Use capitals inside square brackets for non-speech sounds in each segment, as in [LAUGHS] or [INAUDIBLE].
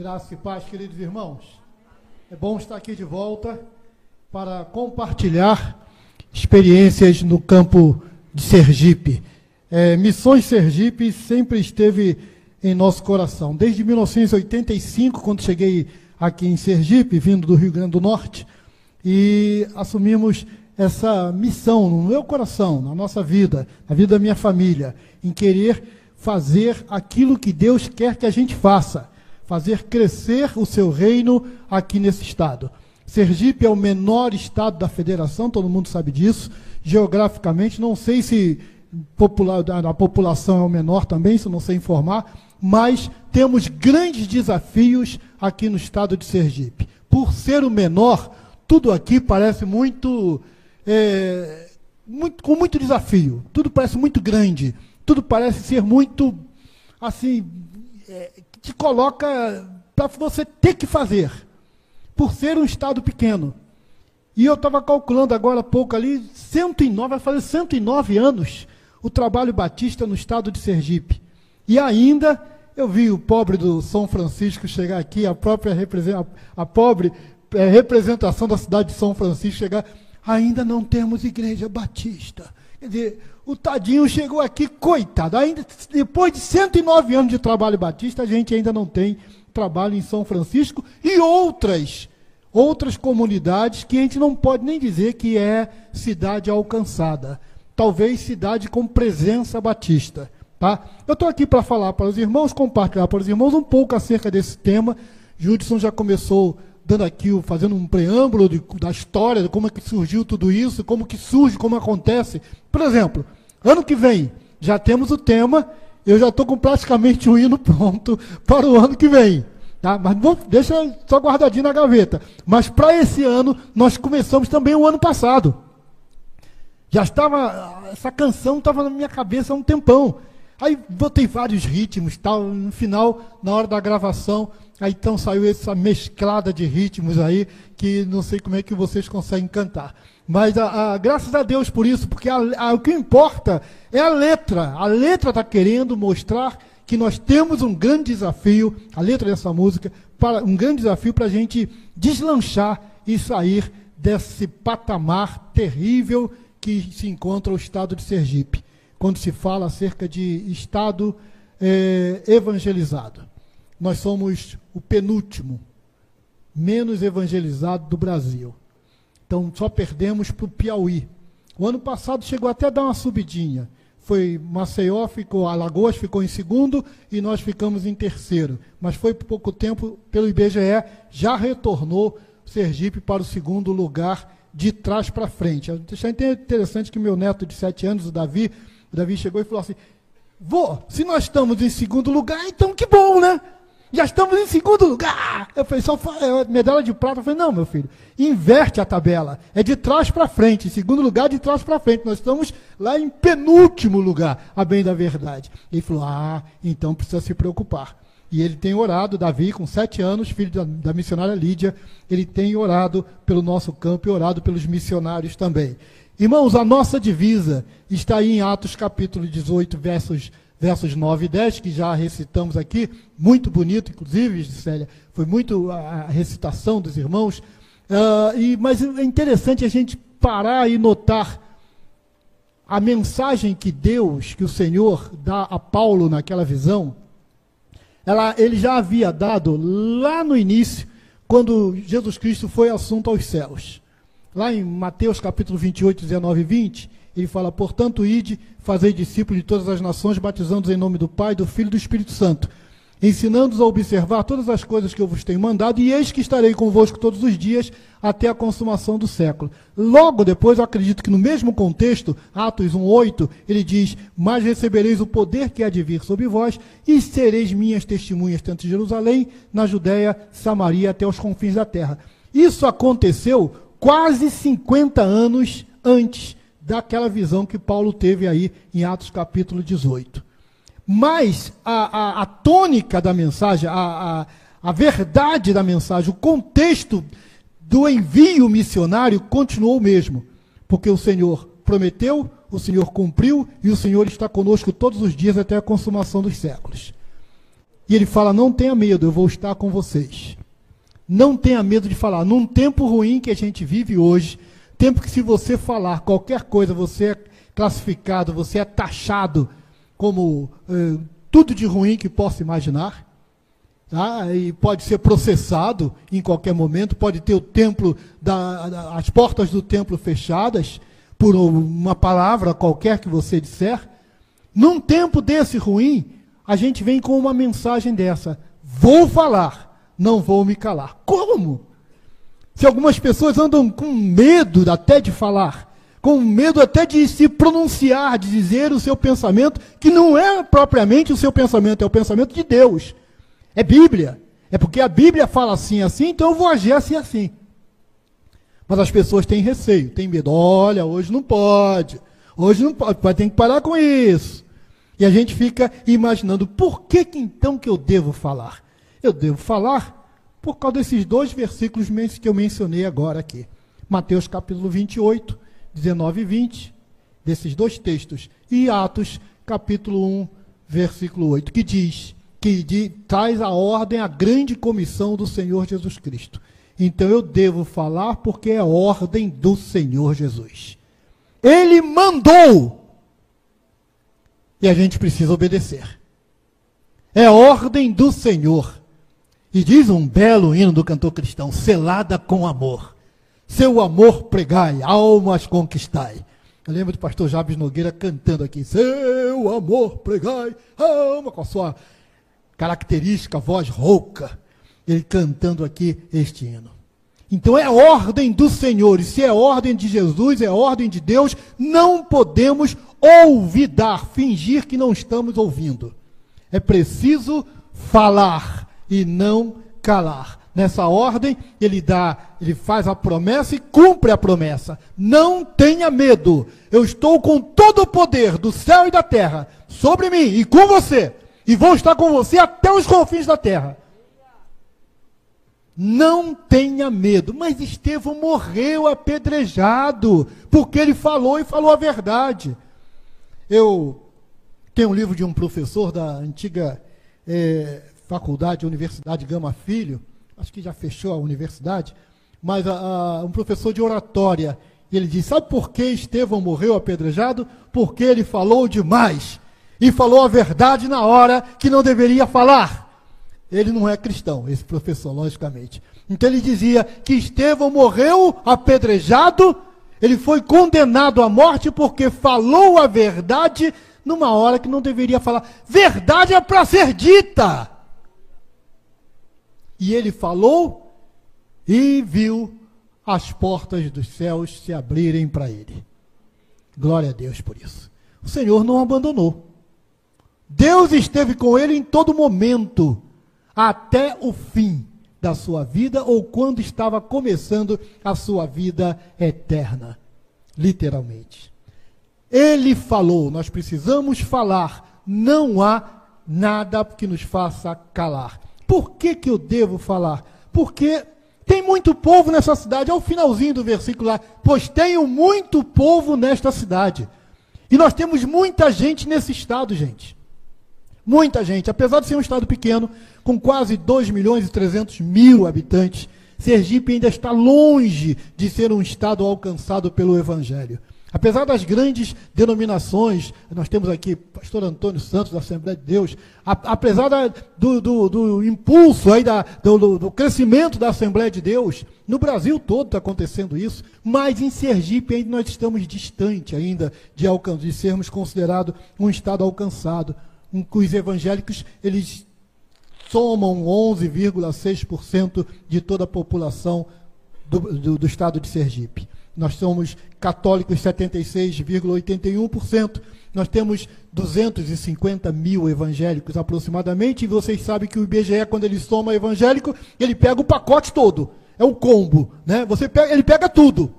Graça e paz, queridos irmãos. É bom estar aqui de volta para compartilhar experiências no campo de Sergipe. É, Missões Sergipe sempre esteve em nosso coração. Desde 1985, quando cheguei aqui em Sergipe, vindo do Rio Grande do Norte, e assumimos essa missão no meu coração, na nossa vida, na vida da minha família, em querer fazer aquilo que Deus quer que a gente faça fazer crescer o seu reino aqui nesse estado. Sergipe é o menor estado da federação, todo mundo sabe disso. Geograficamente, não sei se a população é o menor também, se não sei informar, mas temos grandes desafios aqui no estado de Sergipe. Por ser o menor, tudo aqui parece muito, é, muito com muito desafio. Tudo parece muito grande. Tudo parece ser muito assim te coloca para você ter que fazer, por ser um estado pequeno. E eu estava calculando agora há pouco ali, 109, vai fazer 109 anos o trabalho batista no estado de Sergipe. E ainda eu vi o pobre do São Francisco chegar aqui, a própria a, pobre é, representação da cidade de São Francisco chegar, ainda não temos igreja batista. Quer dizer, o tadinho chegou aqui, coitado. Ainda, depois de 109 anos de trabalho batista, a gente ainda não tem trabalho em São Francisco e outras, outras comunidades que a gente não pode nem dizer que é cidade alcançada. Talvez cidade com presença batista. Tá? Eu estou aqui para falar para os irmãos, compartilhar para os irmãos um pouco acerca desse tema. Judson já começou dando aqui, fazendo um preâmbulo de, da história, de como é que surgiu tudo isso, como que surge, como acontece. Por exemplo, ano que vem, já temos o tema, eu já estou com praticamente o hino pronto [LAUGHS] para o ano que vem. Tá? Mas bom, deixa só guardadinho na gaveta. Mas para esse ano, nós começamos também o ano passado. Já estava, essa canção estava na minha cabeça há um tempão. Aí botei vários ritmos, tal. No final, na hora da gravação, aí então saiu essa mesclada de ritmos aí que não sei como é que vocês conseguem cantar. Mas a, a, graças a Deus por isso, porque a, o que importa é a letra. A letra está querendo mostrar que nós temos um grande desafio, a letra dessa música, para um grande desafio para a gente deslanchar e sair desse patamar terrível que se encontra o estado de Sergipe quando se fala acerca de Estado é, evangelizado. Nós somos o penúltimo, menos evangelizado do Brasil. Então, só perdemos para o Piauí. O ano passado chegou até a dar uma subidinha. Foi Maceió, ficou, Alagoas ficou em segundo e nós ficamos em terceiro. Mas foi por pouco tempo, pelo IBGE, já retornou Sergipe para o segundo lugar de trás para frente. Achei interessante que meu neto de sete anos, o Davi, o Davi chegou e falou assim: Vô, se nós estamos em segundo lugar, então que bom, né? Já estamos em segundo lugar. Eu falei, só é, medalha de prata. Eu falei, não, meu filho, inverte a tabela. É de trás para frente. Em segundo lugar, de trás para frente. Nós estamos lá em penúltimo lugar, a bem da verdade. Ele falou, ah, então precisa se preocupar. E ele tem orado, Davi, com sete anos, filho da, da missionária Lídia, ele tem orado pelo nosso campo e orado pelos missionários também. Irmãos, a nossa divisa está aí em Atos capítulo 18, versos, versos 9 e 10, que já recitamos aqui, muito bonito, inclusive, Célia, foi muito a recitação dos irmãos. Uh, e, mas é interessante a gente parar e notar a mensagem que Deus, que o Senhor dá a Paulo naquela visão, ela, ele já havia dado lá no início, quando Jesus Cristo foi assunto aos céus. Lá em Mateus capítulo 28, 19 e 20, ele fala: Portanto, ide, fazei discípulos de todas as nações, batizando-os em nome do Pai, do Filho e do Espírito Santo, ensinando-os a observar todas as coisas que eu vos tenho mandado, e eis que estarei convosco todos os dias até a consumação do século. Logo depois, eu acredito que no mesmo contexto, Atos 1,8, ele diz: Mas recebereis o poder que há de vir sobre vós, e sereis minhas testemunhas, tanto em Jerusalém, na Judéia, Samaria, até os confins da terra. Isso aconteceu quase 50 anos antes daquela visão que Paulo teve aí em Atos capítulo 18. Mas a, a, a tônica da mensagem, a, a, a verdade da mensagem, o contexto do envio missionário continuou o mesmo. Porque o Senhor prometeu, o Senhor cumpriu e o Senhor está conosco todos os dias até a consumação dos séculos. E ele fala: Não tenha medo, eu vou estar com vocês. Não tenha medo de falar. Num tempo ruim que a gente vive hoje, tempo que se você falar qualquer coisa, você é classificado, você é taxado como eh, tudo de ruim que possa imaginar. Tá? E pode ser processado em qualquer momento, pode ter o templo, da, as portas do templo fechadas por uma palavra qualquer que você disser. Num tempo desse ruim, a gente vem com uma mensagem dessa: vou falar, não vou me calar. Como? Se algumas pessoas andam com medo até de falar, com medo até de se pronunciar, de dizer o seu pensamento, que não é propriamente o seu pensamento, é o pensamento de Deus. É Bíblia. É porque a Bíblia fala assim, assim, então eu vou agir assim, assim. Mas as pessoas têm receio, têm medo. Olha, hoje não pode. Hoje não pode, tem que parar com isso. E a gente fica imaginando, por que, que então que eu devo falar? Eu devo falar por causa desses dois versículos que eu mencionei agora aqui. Mateus capítulo 28, 19 e 20, desses dois textos. E Atos capítulo 1, versículo 8, que diz, que de, traz a ordem, a grande comissão do Senhor Jesus Cristo. Então eu devo falar porque é ordem do Senhor Jesus. Ele mandou e a gente precisa obedecer. É ordem do Senhor. E diz um belo hino do cantor cristão: selada com amor. Seu amor pregai, almas conquistai. Eu lembro do pastor Jabes Nogueira cantando aqui: Seu amor pregai, alma, com a sua característica voz rouca. Ele cantando aqui este hino. Então é ordem do Senhor, e se é ordem de Jesus, é ordem de Deus, não podemos olvidar, fingir que não estamos ouvindo. É preciso falar e não calar. Nessa ordem, ele dá, ele faz a promessa e cumpre a promessa. Não tenha medo. Eu estou com todo o poder do céu e da terra sobre mim e com você. E vou estar com você até os confins da terra. Não tenha medo. Mas Estevão morreu apedrejado, porque ele falou e falou a verdade. Eu tenho um livro de um professor da antiga é, faculdade, Universidade Gama Filho, acho que já fechou a universidade, mas a, a, um professor de oratória. Ele diz: Sabe por que Estevão morreu apedrejado? Porque ele falou demais. E falou a verdade na hora que não deveria falar. Ele não é cristão, esse professor, logicamente. Então ele dizia que Estevão morreu apedrejado, ele foi condenado à morte porque falou a verdade numa hora que não deveria falar. Verdade é para ser dita. E ele falou e viu as portas dos céus se abrirem para ele. Glória a Deus por isso. O Senhor não abandonou. Deus esteve com ele em todo momento até o fim da sua vida ou quando estava começando a sua vida eterna. Literalmente. Ele falou, nós precisamos falar, não há nada que nos faça calar. Por que, que eu devo falar? Porque tem muito povo nessa cidade, ao finalzinho do versículo lá, pois tenho muito povo nesta cidade. E nós temos muita gente nesse estado, gente. Muita gente, apesar de ser um estado pequeno, com quase 2 milhões e 300 mil habitantes, Sergipe ainda está longe de ser um estado alcançado pelo Evangelho. Apesar das grandes denominações, nós temos aqui pastor Antônio Santos, da Assembleia de Deus, apesar da, do, do, do, impulso, aí da, do, do, crescimento da Assembleia de Deus, no Brasil todo está acontecendo isso, mas em Sergipe ainda nós estamos distante ainda de, de sermos considerados um estado alcançado que os evangélicos eles somam 11,6% de toda a população do, do, do estado de Sergipe. Nós somos católicos 76,81%. Nós temos 250 mil evangélicos aproximadamente. E vocês sabem que o IBGE, quando ele soma evangélico, ele pega o pacote todo. É um combo. Né? Você pega, ele pega tudo.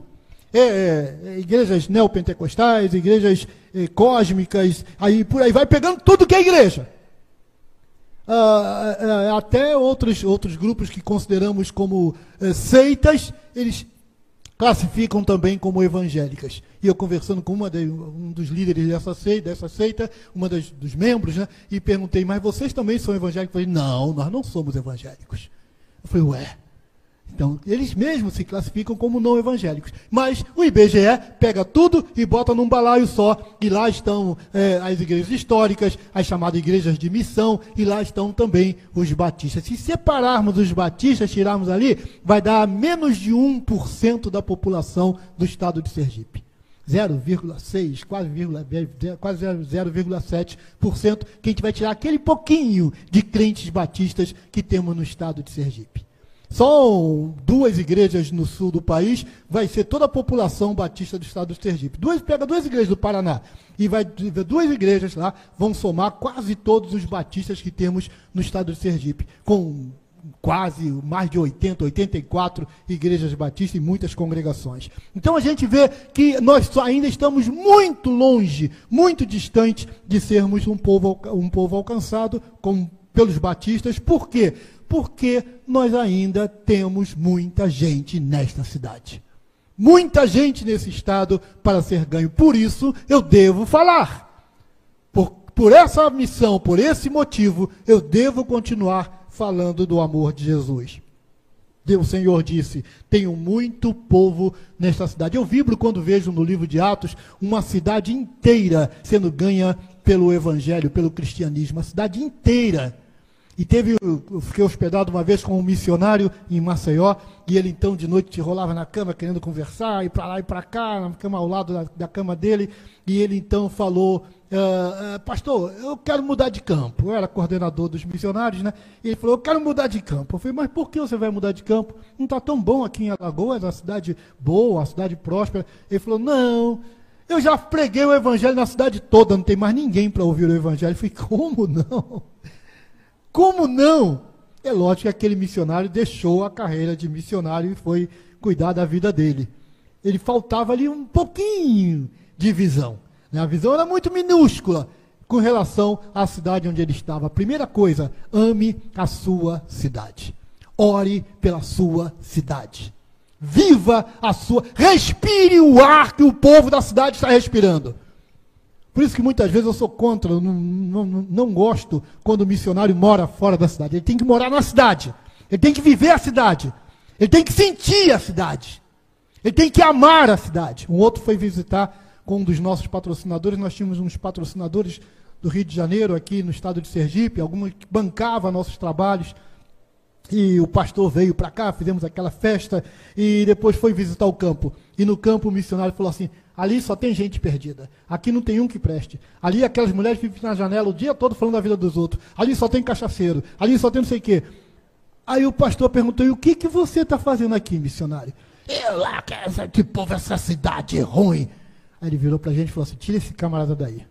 É, é, é igrejas neopentecostais, igrejas é, cósmicas, aí por aí vai pegando tudo que é igreja. Ah, ah, ah, até outros, outros grupos que consideramos como seitas, eles classificam também como evangélicas. E eu conversando com de, um dos líderes dessa seita, dessa seita uma das, dos membros, né, e perguntei, mas vocês também são evangélicos? Eu falei, não, nós não somos evangélicos. Eu falei, ué, então, eles mesmos se classificam como não evangélicos. Mas o IBGE pega tudo e bota num balaio só. E lá estão é, as igrejas históricas, as chamadas igrejas de missão, e lá estão também os batistas. Se separarmos os batistas, tirarmos ali, vai dar menos de 1% da população do estado de Sergipe. 0,6, quase, quase 0,7%, que a gente vai tirar aquele pouquinho de crentes batistas que temos no estado de Sergipe. São duas igrejas no sul do país, vai ser toda a população batista do estado do Sergipe. Duas, pega duas igrejas do Paraná e vai duas igrejas lá, vão somar quase todos os batistas que temos no estado do Sergipe, com quase mais de 80, 84 igrejas batistas e muitas congregações. Então a gente vê que nós ainda estamos muito longe, muito distante de sermos um povo, um povo alcançado com, pelos batistas. Por quê? Porque nós ainda temos muita gente nesta cidade. Muita gente nesse estado para ser ganho. Por isso eu devo falar. Por, por essa missão, por esse motivo, eu devo continuar falando do amor de Jesus. O Senhor disse: Tenho muito povo nesta cidade. Eu vibro quando vejo no livro de Atos uma cidade inteira sendo ganha pelo Evangelho, pelo cristianismo. A cidade inteira e teve, eu fiquei hospedado uma vez com um missionário em Maceió, e ele então de noite te rolava na cama querendo conversar, e para lá e para cá, na cama ao lado da, da, cama dele, e ele então falou, uh, uh, pastor, eu quero mudar de campo. Eu era coordenador dos missionários, né? E ele falou, eu quero mudar de campo. Eu falei, mas por que você vai mudar de campo? Não está tão bom aqui em Alagoas, uma cidade boa, uma cidade próspera. Ele falou, não, eu já preguei o evangelho na cidade toda, não tem mais ninguém para ouvir o evangelho. Eu falei, como não? Como não? É lógico que aquele missionário deixou a carreira de missionário e foi cuidar da vida dele. Ele faltava ali um pouquinho de visão. Né? A visão era muito minúscula com relação à cidade onde ele estava. Primeira coisa, ame a sua cidade. Ore pela sua cidade. Viva a sua. Respire o ar que o povo da cidade está respirando. Por isso que muitas vezes eu sou contra, não, não, não gosto quando o missionário mora fora da cidade. Ele tem que morar na cidade. Ele tem que viver a cidade. Ele tem que sentir a cidade. Ele tem que amar a cidade. Um outro foi visitar com um dos nossos patrocinadores. Nós tínhamos uns patrocinadores do Rio de Janeiro, aqui no estado de Sergipe, alguns que bancavam nossos trabalhos. E o pastor veio para cá, fizemos aquela festa e depois foi visitar o campo. E no campo o missionário falou assim: Ali só tem gente perdida. Aqui não tem um que preste. Ali aquelas mulheres que ficam na janela o dia todo falando da vida dos outros. Ali só tem cachaceiro. Ali só tem não sei o quê. Aí o pastor perguntou: e o que, que você está fazendo aqui, missionário? Eu lá, que essa, que povo, essa cidade é ruim. Aí ele virou para a gente e falou assim: tira esse camarada daí.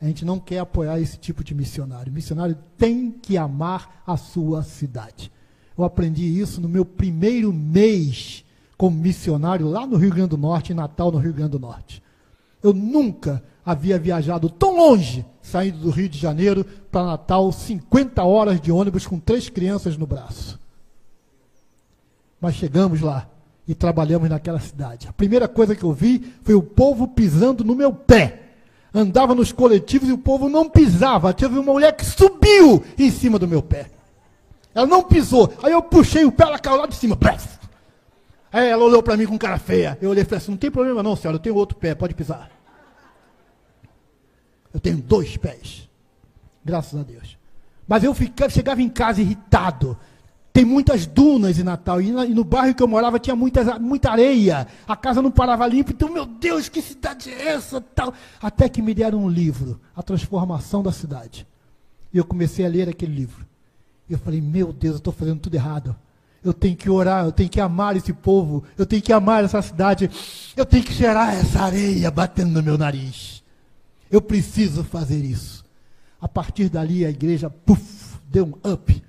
A gente não quer apoiar esse tipo de missionário. Missionário tem que amar a sua cidade. Eu aprendi isso no meu primeiro mês como missionário lá no Rio Grande do Norte, em Natal, no Rio Grande do Norte. Eu nunca havia viajado tão longe, saindo do Rio de Janeiro para Natal, 50 horas de ônibus com três crianças no braço. Mas chegamos lá e trabalhamos naquela cidade. A primeira coisa que eu vi foi o povo pisando no meu pé. Andava nos coletivos e o povo não pisava. Teve uma mulher que subiu em cima do meu pé. Ela não pisou. Aí eu puxei o pé, ela caiu lá de cima. Bref. Aí ela olhou para mim com cara feia. Eu olhei e falei assim: não tem problema não, senhora, eu tenho outro pé, pode pisar. Eu tenho dois pés. Graças a Deus. Mas eu ficava, chegava em casa irritado. Tem muitas dunas em Natal. E, no bairro que eu morava tinha muita, muita areia. A casa não parava limpa. Então, meu Deus, que cidade é essa? Tal. Até que me deram um livro, A Transformação da Cidade. E eu comecei a ler aquele livro. E eu falei, meu Deus, eu estou fazendo tudo errado eu tenho que orar, eu tenho que amar esse povo, eu tenho que amar essa cidade, eu tenho que cheirar essa areia batendo no meu nariz. Eu preciso fazer isso. A partir dali a igreja, puff, deu um up,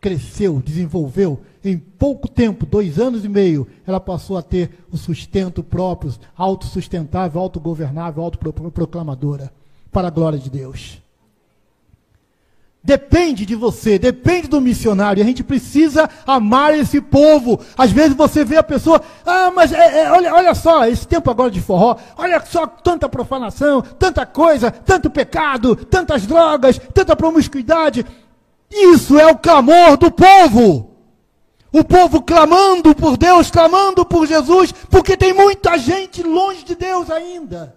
cresceu, desenvolveu. Em pouco tempo, dois anos e meio, ela passou a ter o sustento próprio, autossustentável, autogovernável, autoproclamadora, para a glória de Deus. Depende de você, depende do missionário. A gente precisa amar esse povo. Às vezes você vê a pessoa, ah, mas é, é, olha, olha só, esse tempo agora de forró, olha só tanta profanação, tanta coisa, tanto pecado, tantas drogas, tanta promiscuidade. Isso é o clamor do povo. O povo clamando por Deus, clamando por Jesus, porque tem muita gente longe de Deus ainda.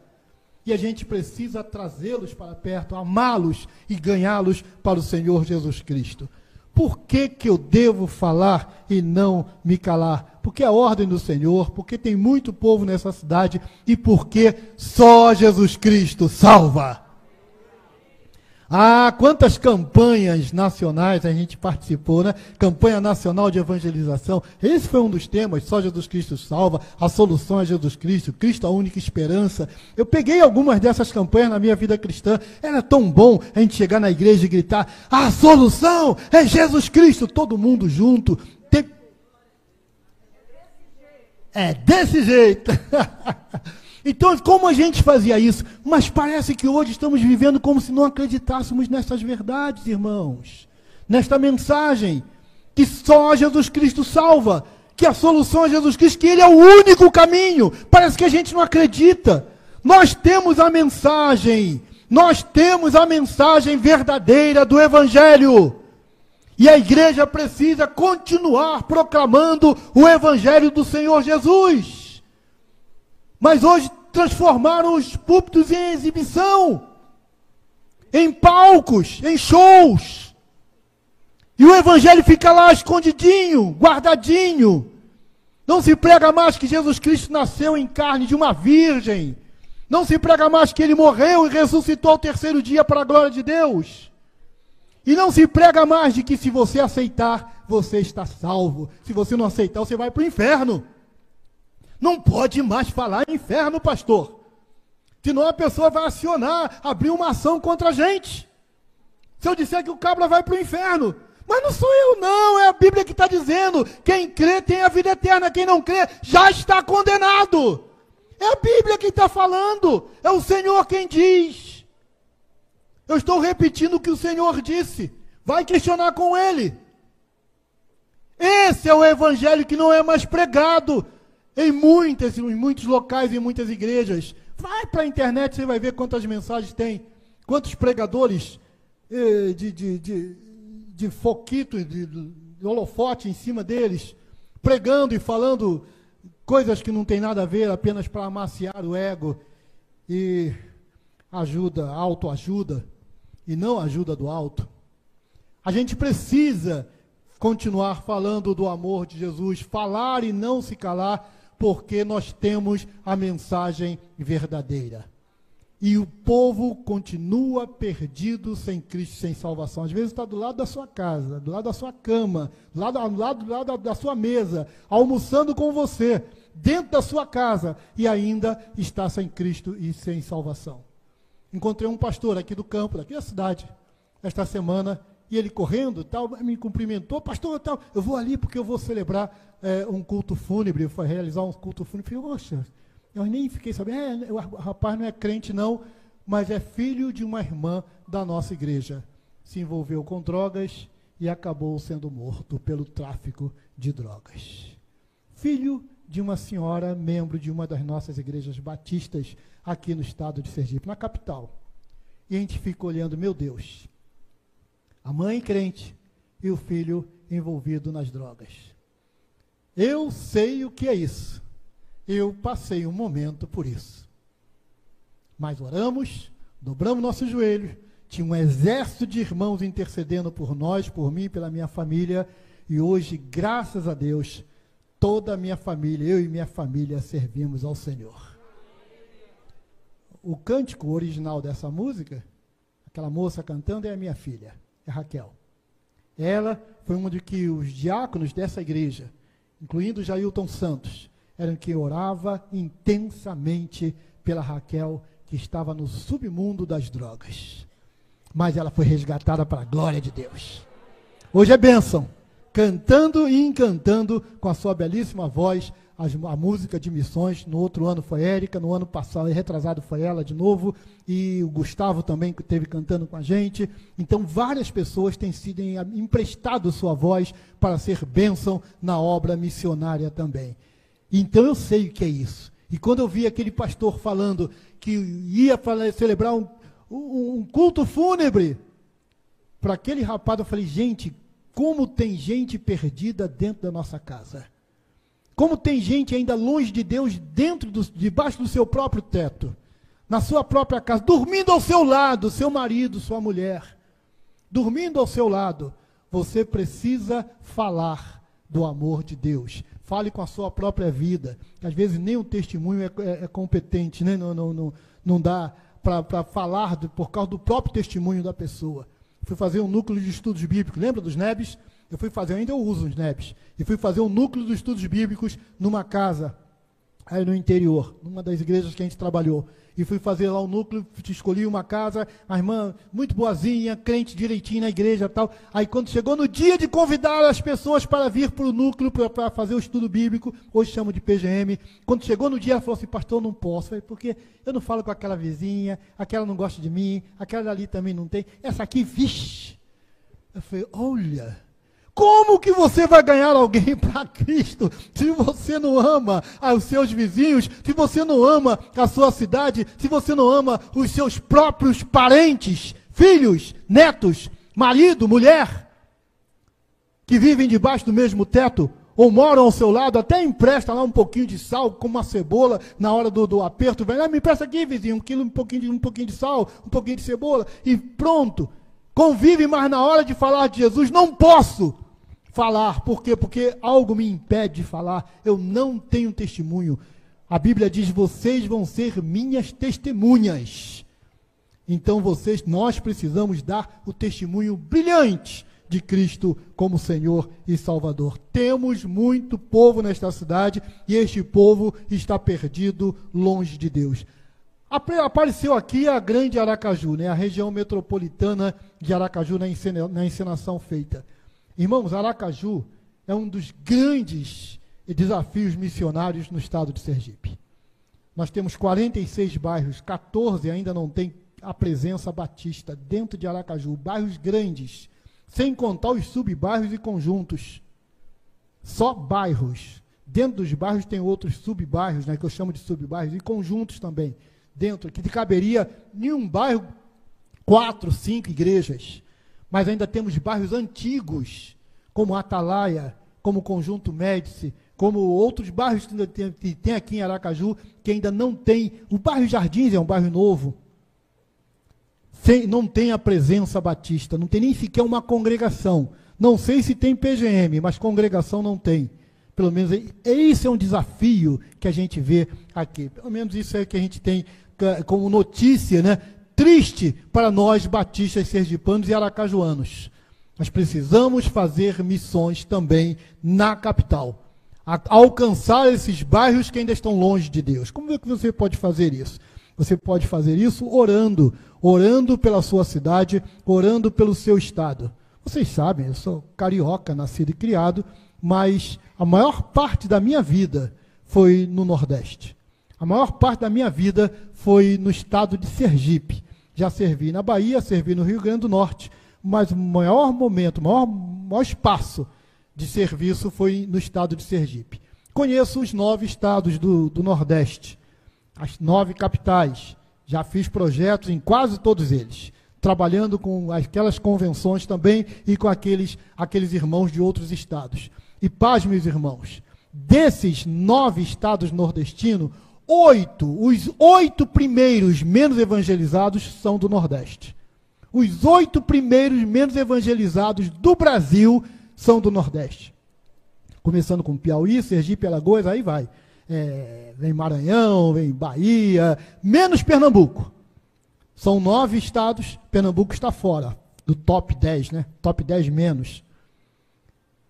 E a gente precisa trazê-los para perto, amá-los e ganhá-los para o Senhor Jesus Cristo. Por que, que eu devo falar e não me calar? Porque é a ordem do Senhor, porque tem muito povo nessa cidade e porque só Jesus Cristo salva. Ah, quantas campanhas nacionais a gente participou, né? Campanha Nacional de Evangelização. Esse foi um dos temas, só Jesus Cristo salva, a solução é Jesus Cristo, Cristo a única esperança. Eu peguei algumas dessas campanhas na minha vida cristã. Era tão bom a gente chegar na igreja e gritar: a solução é Jesus Cristo, todo mundo junto. Tem... É desse jeito. [LAUGHS] Então, como a gente fazia isso? Mas parece que hoje estamos vivendo como se não acreditássemos nessas verdades, irmãos. Nesta mensagem, que só Jesus Cristo salva, que a solução é Jesus Cristo, que Ele é o único caminho. Parece que a gente não acredita. Nós temos a mensagem, nós temos a mensagem verdadeira do Evangelho. E a igreja precisa continuar proclamando o Evangelho do Senhor Jesus. Mas hoje transformaram os púlpitos em exibição, em palcos, em shows. E o evangelho fica lá escondidinho, guardadinho. Não se prega mais que Jesus Cristo nasceu em carne de uma virgem. Não se prega mais que ele morreu e ressuscitou ao terceiro dia para a glória de Deus. E não se prega mais de que se você aceitar, você está salvo. Se você não aceitar, você vai para o inferno. Não pode mais falar inferno, pastor. Senão a pessoa vai acionar, abrir uma ação contra a gente. Se eu disser que o cabra vai para o inferno. Mas não sou eu, não. É a Bíblia que está dizendo. Quem crê tem a vida eterna. Quem não crê já está condenado. É a Bíblia que está falando. É o Senhor quem diz. Eu estou repetindo o que o Senhor disse. Vai questionar com ele. Esse é o evangelho que não é mais pregado em muitas, em muitos locais, em muitas igrejas. Vai para a internet, você vai ver quantas mensagens tem, quantos pregadores eh, de, de, de, de foquito, de, de holofote em cima deles, pregando e falando coisas que não tem nada a ver, apenas para amaciar o ego e ajuda, autoajuda e não ajuda do alto. A gente precisa continuar falando do amor de Jesus, falar e não se calar, porque nós temos a mensagem verdadeira. E o povo continua perdido sem Cristo, sem salvação. Às vezes está do lado da sua casa, do lado da sua cama, do lado, do lado, do lado da sua mesa, almoçando com você, dentro da sua casa, e ainda está sem Cristo e sem salvação. Encontrei um pastor aqui do campo, daqui da cidade, esta semana, e ele correndo, tal, me cumprimentou, pastor, tal, eu vou ali porque eu vou celebrar é, um culto fúnebre, foi realizar um culto fúnebre. Eu falei, poxa, eu nem fiquei sabendo, é, o rapaz não é crente não, mas é filho de uma irmã da nossa igreja. Se envolveu com drogas e acabou sendo morto pelo tráfico de drogas. Filho de uma senhora, membro de uma das nossas igrejas batistas aqui no estado de Sergipe, na capital. E a gente fica olhando, meu Deus, a mãe crente e o filho envolvido nas drogas. Eu sei o que é isso. Eu passei um momento por isso. Mas oramos, dobramos nossos joelhos, tinha um exército de irmãos intercedendo por nós, por mim, pela minha família, e hoje, graças a Deus, toda a minha família, eu e minha família servimos ao Senhor. O cântico original dessa música, aquela moça cantando, é a minha filha é Raquel. Ela foi uma de que os diáconos dessa igreja, incluindo Jailton Santos, eram que orava intensamente pela Raquel, que estava no submundo das drogas. Mas ela foi resgatada para a glória de Deus. Hoje é bênção, cantando e encantando com a sua belíssima voz a, música de missões. No outro ano foi Érica, no ano passado, retrasado foi ela de novo, e o Gustavo também esteve cantando com a gente. Então, várias pessoas têm sido emprestado sua voz para ser bênção na obra missionária também. Então, eu sei o que é isso. E quando eu vi aquele pastor falando que ia celebrar um, um culto fúnebre para aquele rapaz, eu falei, gente, como tem gente perdida dentro da nossa casa. Como tem gente ainda longe de Deus, dentro do, debaixo do seu próprio teto, na sua própria casa, dormindo ao seu lado, seu marido, sua mulher, dormindo ao seu lado. Você precisa falar do amor de Deus. Fale com a sua própria vida. Às vezes nem o testemunho é, é, é competente, né? não, não, não, não dá para falar por causa do próprio testemunho da pessoa. Fui fazer um núcleo de estudos bíblicos. Lembra dos NEBs? Eu fui fazer, ainda eu uso os NEBs. E fui fazer um núcleo de estudos bíblicos numa casa, aí no interior, numa das igrejas que a gente trabalhou e fui fazer lá o núcleo, escolhi uma casa, a irmã muito boazinha, crente direitinho na igreja tal. Aí quando chegou no dia de convidar as pessoas para vir para o núcleo para fazer o estudo bíblico, hoje chamo de PGM, quando chegou no dia ela falou assim, pastor, não posso, falei, porque eu não falo com aquela vizinha, aquela não gosta de mim, aquela ali também não tem, essa aqui, vixe. Eu falei, olha, como que você vai ganhar alguém [LAUGHS] para Cristo se você não ama os seus vizinhos, se você não ama a sua cidade, se você não ama os seus próprios parentes, filhos, netos, marido, mulher, que vivem debaixo do mesmo teto? ou moram ao seu lado, até empresta lá um pouquinho de sal, como uma cebola, na hora do, do aperto, vai lá, me empresta aqui, vizinho, um quilo, um pouquinho, de, um pouquinho de sal, um pouquinho de cebola, e pronto. Convive, mas na hora de falar de Jesus, não posso falar. Por quê? Porque algo me impede de falar. Eu não tenho testemunho. A Bíblia diz: vocês vão ser minhas testemunhas. Então vocês, nós precisamos dar o testemunho brilhante de Cristo como Senhor e Salvador. Temos muito povo nesta cidade e este povo está perdido longe de Deus. Apareceu aqui a grande Aracaju, né, a região metropolitana de Aracaju na, na encenação feita. Irmãos, Aracaju é um dos grandes desafios missionários no estado de Sergipe. Nós temos 46 bairros, 14 ainda não tem a presença batista dentro de Aracaju, bairros grandes, sem contar os subbairros e conjuntos. Só bairros. Dentro dos bairros tem outros subbairros, né, que eu chamo de subbairros, e conjuntos também. Dentro, que caberia em um bairro quatro, cinco igrejas. Mas ainda temos bairros antigos, como Atalaia, como Conjunto Médici, como outros bairros que tem, que tem aqui em Aracaju, que ainda não tem. O bairro Jardins é um bairro novo. Sem, não tem a presença batista, não tem nem sequer uma congregação. Não sei se tem PGM, mas congregação não tem. Pelo menos esse é um desafio que a gente vê aqui. Pelo menos isso é que a gente tem como notícia, né? Triste para nós batistas sergipanos e aracajuanos. Nós precisamos fazer missões também na capital. A, alcançar esses bairros que ainda estão longe de Deus. Como é que você pode fazer isso? Você pode fazer isso orando, orando pela sua cidade, orando pelo seu estado. Vocês sabem, eu sou carioca, nascido e criado, mas a maior parte da minha vida foi no Nordeste. A maior parte da minha vida foi no estado de Sergipe. Já servi na Bahia, servi no Rio Grande do Norte, mas o maior momento, o maior, maior espaço de serviço foi no estado de Sergipe. Conheço os nove estados do, do Nordeste, as nove capitais. Já fiz projetos em quase todos eles, trabalhando com aquelas convenções também e com aqueles, aqueles irmãos de outros estados. E paz, meus irmãos, desses nove estados nordestinos, oito, os oito primeiros menos evangelizados são do Nordeste. Os oito primeiros menos evangelizados do Brasil são do Nordeste. Começando com Piauí, Sergipe, Alagoas, aí vai. É, vem Maranhão, vem Bahia, menos Pernambuco. São nove estados, Pernambuco está fora do top 10, né? Top 10 menos.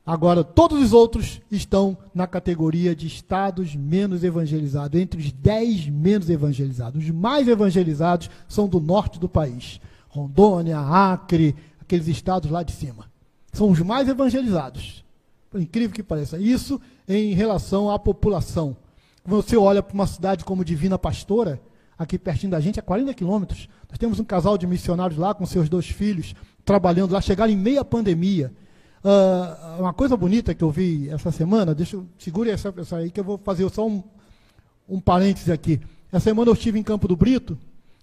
Agora, todos os outros estão na categoria de estados menos evangelizados, entre os 10 menos evangelizados. Os mais evangelizados são do norte do país. Rondônia, Acre, aqueles estados lá de cima. São os mais evangelizados. Por incrível que pareça. Isso em relação à população. Você olha para uma cidade como Divina Pastora, aqui pertinho da gente, a 40 quilômetros. Nós temos um casal de missionários lá com seus dois filhos, trabalhando lá, chegaram em meia pandemia. Uh, uma coisa bonita que eu vi essa semana, deixa eu, segure essa, essa aí que eu vou fazer só um, um parêntese aqui. Essa semana eu estive em Campo do Brito,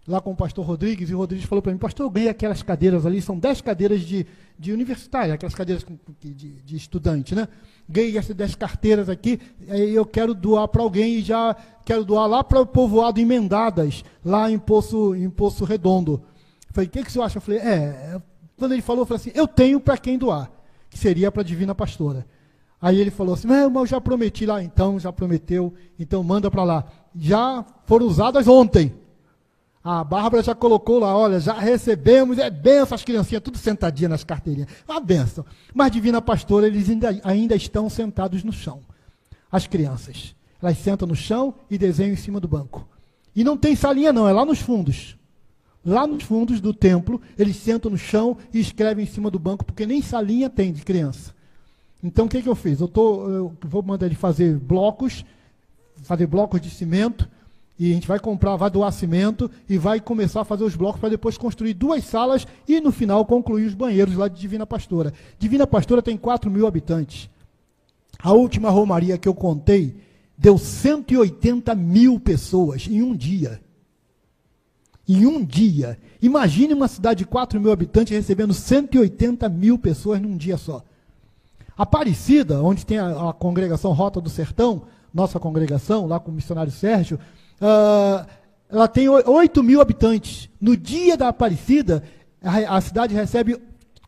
lá com o pastor Rodrigues, e o Rodrigues falou para mim, pastor, eu ganhei aquelas cadeiras ali, são 10 cadeiras de, de universitário, aquelas cadeiras de, de estudante, né? Ganhei essas 10 carteiras aqui, eu quero doar para alguém e já quero doar lá para o povoado Emendadas, lá em Poço, em Poço Redondo. Falei, o que, que acha? Eu falei, é, quando ele falou, eu falei assim, eu tenho para quem doar, que seria para a Divina Pastora. Aí ele falou assim, mas eu já prometi lá, então, já prometeu, então manda para lá. Já foram usadas ontem. A Bárbara já colocou lá, olha, já recebemos, é benção, as criancinhas tudo sentadinhas nas carteirinhas. Uma benção. Mas Divina Pastora, eles ainda, ainda estão sentados no chão. As crianças. Elas sentam no chão e desenham em cima do banco. E não tem salinha não, é lá nos fundos. Lá nos fundos do templo, eles sentam no chão e escrevem em cima do banco, porque nem salinha tem de criança. Então o que, que eu fiz? Eu, tô, eu vou mandar ele fazer blocos, fazer blocos de cimento, e a gente vai comprar, vai doar cimento e vai começar a fazer os blocos para depois construir duas salas e no final concluir os banheiros lá de Divina Pastora. Divina Pastora tem 4 mil habitantes. A última romaria que eu contei deu 180 mil pessoas em um dia. Em um dia. Imagine uma cidade de 4 mil habitantes recebendo 180 mil pessoas num dia só. Aparecida, onde tem a, a congregação Rota do Sertão, nossa congregação, lá com o missionário Sérgio, uh, ela tem 8 mil habitantes. No dia da Aparecida, a, a, cidade recebe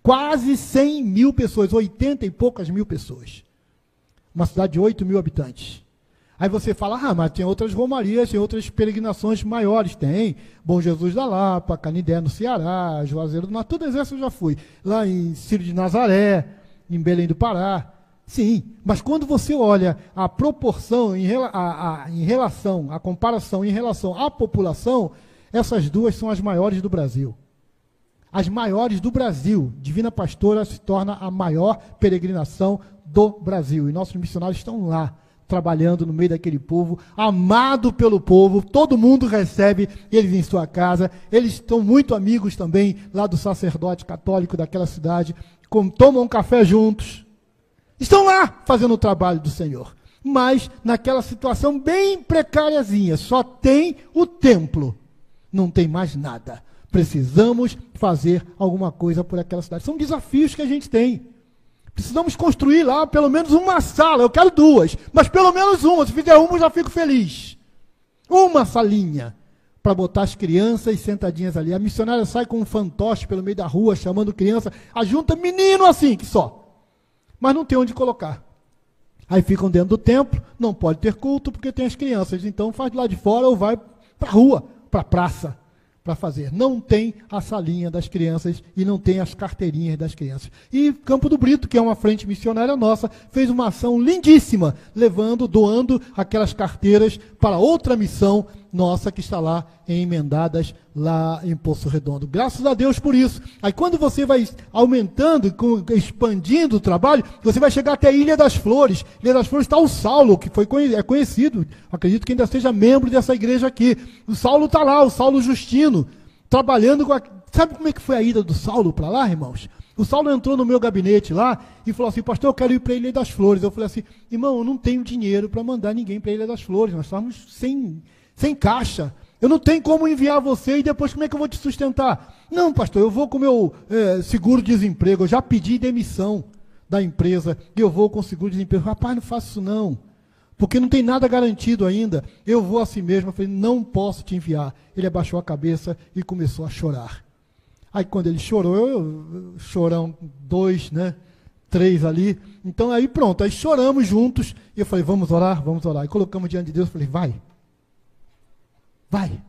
quase 100 mil pessoas, 80 e poucas mil pessoas. Uma cidade de 8 mil habitantes. Aí você fala, ah, mas tem outras romarias, tem outras peregrinações maiores. Tem Bom Jesus da Lapa, Canidé no Ceará, Juazeiro do Norte, todas essas eu já fui. Lá em Círio de Nazaré, em Belém do Pará. Sim, mas quando você olha a proporção em, a, a, em relação, a comparação em relação à população, essas duas são as maiores do Brasil. As maiores do Brasil. Divina Pastora se torna a maior peregrinação do Brasil. E nossos missionários estão lá, trabalhando no meio daquele povo, amado pelo povo, todo mundo recebe eles em sua casa. Eles estão muito amigos também lá do sacerdote católico daquela cidade, com, tomam um café juntos Estão lá fazendo o trabalho do Senhor. Mas naquela situação bem precáriazinha, só tem o templo. Não tem mais nada. Precisamos fazer alguma coisa por aquela cidade. São desafios que a gente tem. Precisamos construir lá pelo menos uma sala. Eu quero duas, mas pelo menos uma. Se fizer uma, eu já fico feliz. Uma salinha para botar as crianças sentadinhas ali. A missionária sai com um fantoche pelo meio da rua, chamando criança. Ajunta menino assim, que só mas não tem onde colocar. Aí ficam dentro do templo, não pode ter culto porque tem as crianças, então faz lá de fora ou vai para a rua, para a praça para fazer. Não tem a salinha das crianças e não tem as carteirinhas das crianças. E Campo do Brito, que é uma frente missionária nossa, fez uma ação lindíssima, levando, doando aquelas carteiras para outra missão nossa que está lá em emendadas lá em Poço Redondo. Graças a Deus por isso. Aí quando você vai aumentando, expandindo o trabalho, você vai chegar até a Ilha das Flores. Ilha das Flores está o Saulo, que foi é conhecido, acredito que ainda seja membro dessa igreja aqui. O Saulo está lá, o Saulo Justino, trabalhando com a... Sabe como é que foi a ida do Saulo para lá, irmãos? O Saulo entrou no meu gabinete lá e falou assim, pastor, eu quero ir para a Ilha das Flores. Eu falei assim, irmão, eu não tenho dinheiro para mandar ninguém para a Ilha das Flores. Nós estamos sem, sem caixa. Eu não tenho como enviar você e depois como é que eu vou te sustentar? Não, pastor, eu vou com o meu é, seguro-desemprego. Eu já pedi demissão da empresa e eu vou com o seguro-desemprego. Rapaz, não faço isso não. Porque não tem nada garantido ainda. Eu vou a si mesmo. Eu falei, não posso te enviar. Ele abaixou a cabeça e começou a chorar. Aí quando ele chorou, eu, chorão dois, né? Três ali. Então aí pronto, aí choramos juntos. E eu falei, vamos orar, vamos orar. E colocamos diante de Deus, eu falei, vai, Vai.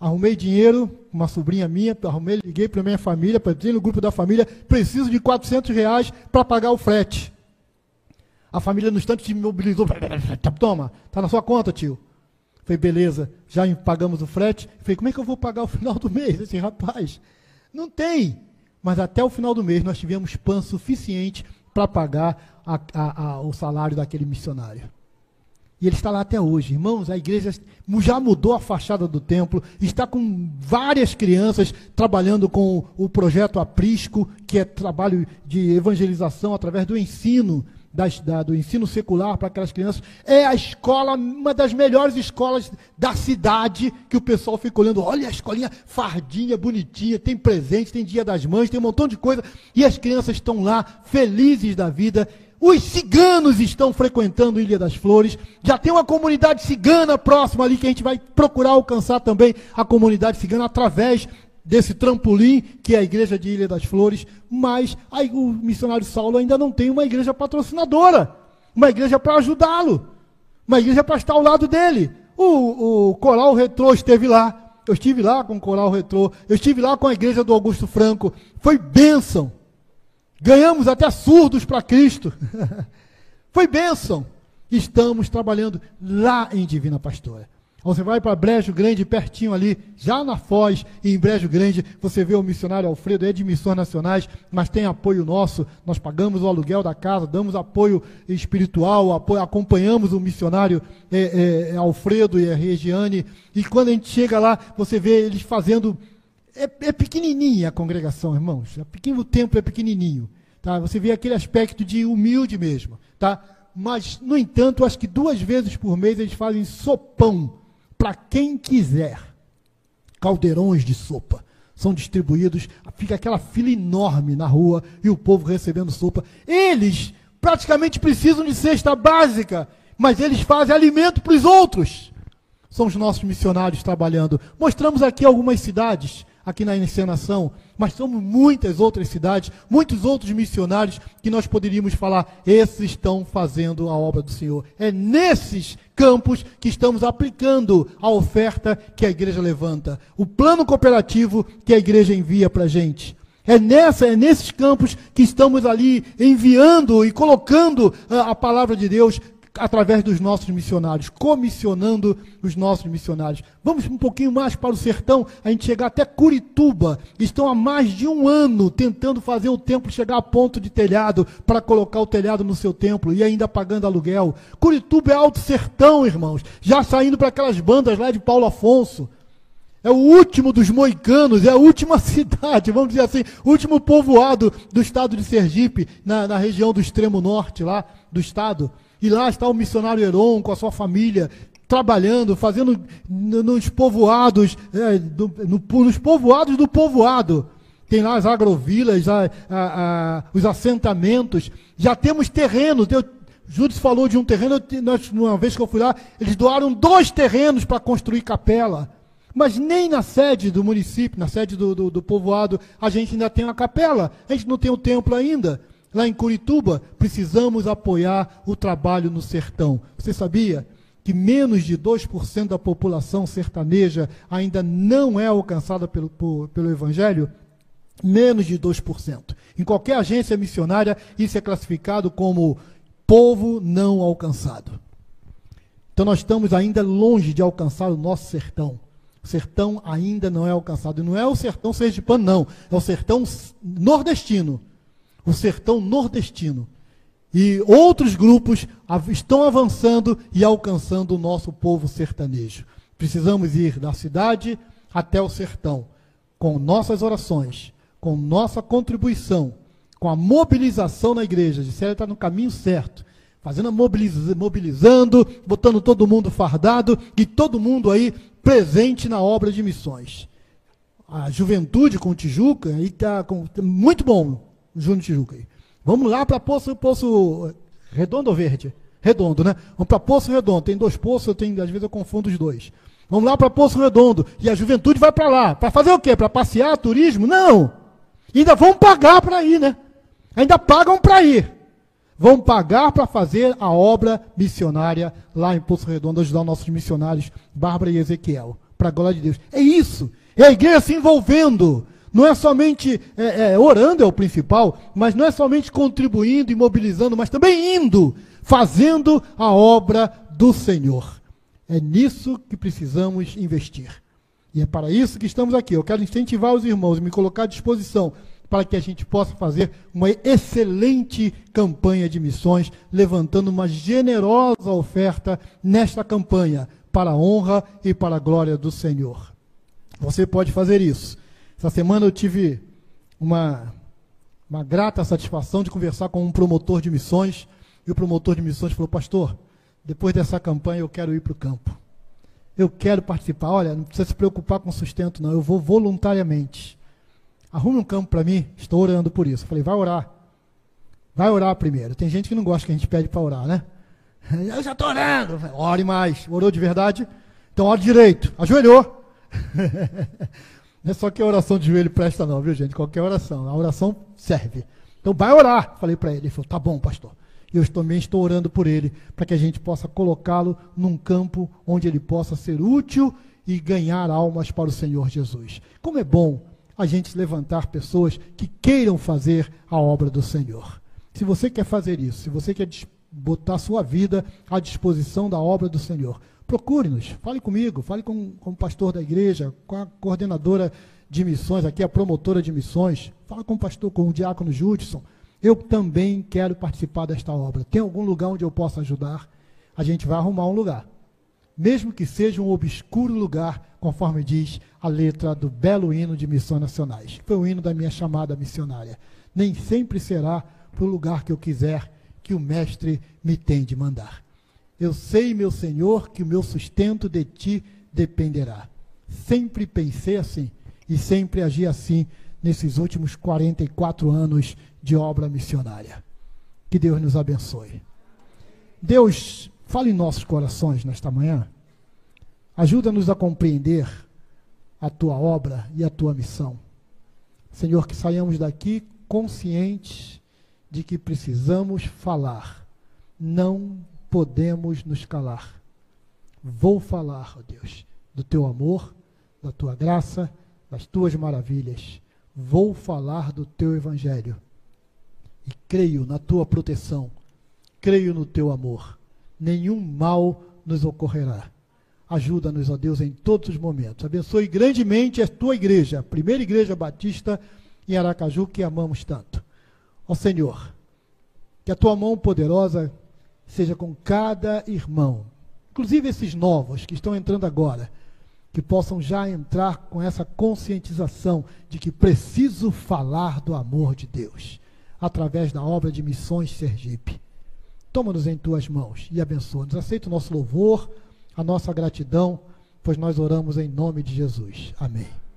Arrumei dinheiro, uma sobrinha minha, arrumei, liguei para minha família, para no grupo da família, preciso de 400 reais para pagar o frete. A família no instante me mobilizou. Toma, está na sua conta, tio. Falei, beleza, já pagamos o frete. Falei, como é que eu vou pagar o final do mês? Assim, rapaz, não tem. Mas até o final do mês nós tivemos pan suficiente para pagar a, a, o salário daquele missionário. E ele está lá até hoje. Irmãos, a igreja já mudou a fachada do templo, está com várias crianças trabalhando com o projeto Aprisco, que é trabalho de evangelização através do ensino, das, da, do ensino secular para aquelas crianças. É a escola, uma das melhores escolas da cidade, que o pessoal fica olhando. Olha a escolinha fardinha, bonitinha, tem presente, tem dia das mães, tem um montão de coisa. E as crianças estão lá, felizes da vida os ciganos estão frequentando Ilha das Flores. Já tem uma comunidade cigana próxima ali que a gente vai procurar alcançar também a comunidade cigana através desse trampolim que é a igreja de Ilha das Flores. Mas aí, o missionário Saulo ainda não tem uma igreja patrocinadora, uma igreja para ajudá-lo, uma igreja para estar ao lado dele. O, o Coral Retrô esteve lá. Eu estive lá com o Coral Retrô. Eu estive lá com a igreja do Augusto Franco. Foi bênção. Ganhamos até surdos para Cristo. [LAUGHS] Foi bênção. Estamos trabalhando lá em Divina Pastora. Você vai para Brejo Grande, pertinho ali, já na Foz, e em Brejo Grande, você vê o missionário Alfredo, é de missões nacionais, mas tem apoio nosso. Nós pagamos o aluguel da casa, damos apoio espiritual, apoio, acompanhamos o missionário é, é Alfredo e a Regiane. E quando a gente chega lá, você vê eles fazendo é, é pequenininha a congregação, irmãos. É pequeno, o templo é pequenininho. Tá? Você vê aquele aspecto de humilde mesmo. Tá? Mas, no entanto, acho que duas vezes por mês eles fazem sopão para quem quiser. Caldeirões de sopa são distribuídos, fica aquela fila enorme na rua e o povo recebendo sopa. Eles praticamente precisam de cesta básica, mas eles fazem alimento para os outros. São os nossos missionários trabalhando. Mostramos aqui algumas cidades aqui na encenação, mas somos muitas outras cidades, muitos outros missionários que nós poderíamos falar, esses estão fazendo a obra do Senhor. É nesses campos que estamos aplicando a oferta que a igreja levanta, o plano cooperativo que a igreja envia para a gente. É, nessa, é nesses campos que estamos ali enviando e colocando a, a palavra de Deus através dos nossos missionários, comissionando os nossos missionários. Vamos um pouquinho mais para o sertão, a gente chegar até Curituba. Estão há mais de um ano tentando fazer o templo chegar a ponto de telhado para colocar o telhado no seu templo e ainda pagando aluguel. Curituba é alto sertão, irmãos, já saindo para aquelas bandas lá de Paulo Afonso. É o último dos moicanos, é a última [LAUGHS] cidade, vamos dizer assim, último povoado do estado de Sergipe, na, na região do extremo norte lá do estado. E lá está o missionário Heron com a sua família, trabalhando, fazendo nos povoados, é, do, no, nos povoados do povoado. Tem lá as agrovilas, a, a, a, os assentamentos. Já temos terrenos. Eu, Júdice falou de um terreno, nós, uma vez que eu fui lá, eles doaram dois terrenos para construir capela. Mas nem na sede do município, na sede do, do, do povoado, a gente ainda tem uma capela. A gente não tem o templo ainda. Lá em Curituba, precisamos apoiar o trabalho no sertão. Você sabia que menos de 2% da população sertaneja ainda não é alcançada pelo, por, pelo Evangelho? Menos de 2%. Em qualquer agência missionária, isso é classificado como povo não alcançado. Então nós estamos ainda longe de alcançar o nosso sertão. O sertão ainda não é alcançado. E não é o sertão sergipano, não. É o sertão nordestino o sertão nordestino. E outros grupos estão avançando e alcançando o nosso povo sertanejo. Precisamos ir da cidade até o sertão, com nossas orações, com nossa contribuição, com a mobilização na igreja. Gisele está no caminho certo, fazendo mobiliza, mobilizando, botando todo mundo fardado e todo mundo aí presente na obra de missões. A juventude com Tijuca está muito bom, Júnior Tijuca aí. Vamos lá para Poço, Poço Redondo ou Verde? Redondo, né? Vamos para Poço Redondo. Tem dois poços, eu tenho, às vezes eu confundo os dois. Vamos lá para Poço Redondo. E a juventude vai para lá. Para fazer o quê? Para passear, turismo? Não! Ainda vão pagar para ir, né? Ainda pagam para ir. Vão pagar para fazer a obra missionária lá em Poço Redondo, ajudar nossos missionários, Bárbara e Ezequiel. Para a glória de Deus. É isso. É a igreja se envolvendo não é somente é, é, orando é o principal, mas não é somente contribuindo e mobilizando, mas também indo, fazendo a obra do Senhor. É nisso que precisamos investir. E é para isso que estamos aqui. Eu quero incentivar os irmãos, me colocar à disposição para que a gente possa fazer uma excelente campanha de missões, levantando uma generosa oferta nesta campanha, para a honra e para a glória do Senhor. Você pode fazer isso. Essa semana eu tive uma, uma grata satisfação de conversar com um promotor de missões, e o promotor de missões falou: Pastor, depois dessa campanha eu quero ir para o campo. Eu quero participar. Olha, não precisa se preocupar com sustento, não. Eu vou voluntariamente. Arrume um campo para mim. Estou orando por isso. falei, vai orar. Vai orar primeiro. Tem gente que não gosta que a gente pede para orar, né? [LAUGHS] Eu já estou orando. Ore mais. Orou de verdade? Então ore direito. Ajoelhou. [LAUGHS] é só que a oração de joelho presta, não, viu, gente? Qualquer oração. A oração serve. Então vai orar. Falei para ele. Ele falou, tá bom, pastor. Eu também estou orando por ele, para que a gente possa colocá-lo num campo onde ele possa ser útil e ganhar almas para o Senhor Jesus. Como é bom a gente levantar pessoas que queiram fazer a obra do Senhor. Se você quer fazer isso, se você quer botar sua vida à disposição da obra do Senhor, procure-nos, fale comigo, fale com, com o pastor da igreja, com a coordenadora de missões, aqui a promotora de missões, fala com o pastor, com o diácono Judson eu também quero participar desta obra. Tem algum lugar onde eu possa ajudar? A gente vai arrumar um lugar. Mesmo que seja um obscuro lugar, conforme diz a letra do belo hino de missões nacionais. Foi o hino da minha chamada missionária. Nem sempre será para o lugar que eu quiser que o Mestre me tem de mandar. Eu sei, meu Senhor, que o meu sustento de ti dependerá. Sempre pensei assim e sempre agi assim nesses últimos 44 anos de obra missionária. Que Deus nos abençoe. Deus, fale em nossos corações nesta manhã. Ajuda-nos a compreender a tua obra e a tua missão. Senhor, que saiamos daqui conscientes de que precisamos falar. Não podemos nos calar. Vou falar, ó Deus, do teu amor, da tua graça, das tuas maravilhas. Vou falar do teu evangelho e creio na tua proteção, creio no teu amor. Nenhum mal nos ocorrerá. Ajuda-nos, ó Deus, em todos os momentos. Abençoe grandemente a tua igreja, a primeira igreja batista em Aracaju, que amamos tanto. Ó Senhor, que a tua mão poderosa seja com cada irmão, inclusive esses novos que estão entrando agora, que possam já entrar com essa conscientização de que preciso falar do amor de Deus através da obra de Missões Sergipe. Toma-nos em tuas mãos e abençoa-nos. Aceita o nosso louvor, a nossa gratidão, pois nós oramos em nome de Jesus. Amém.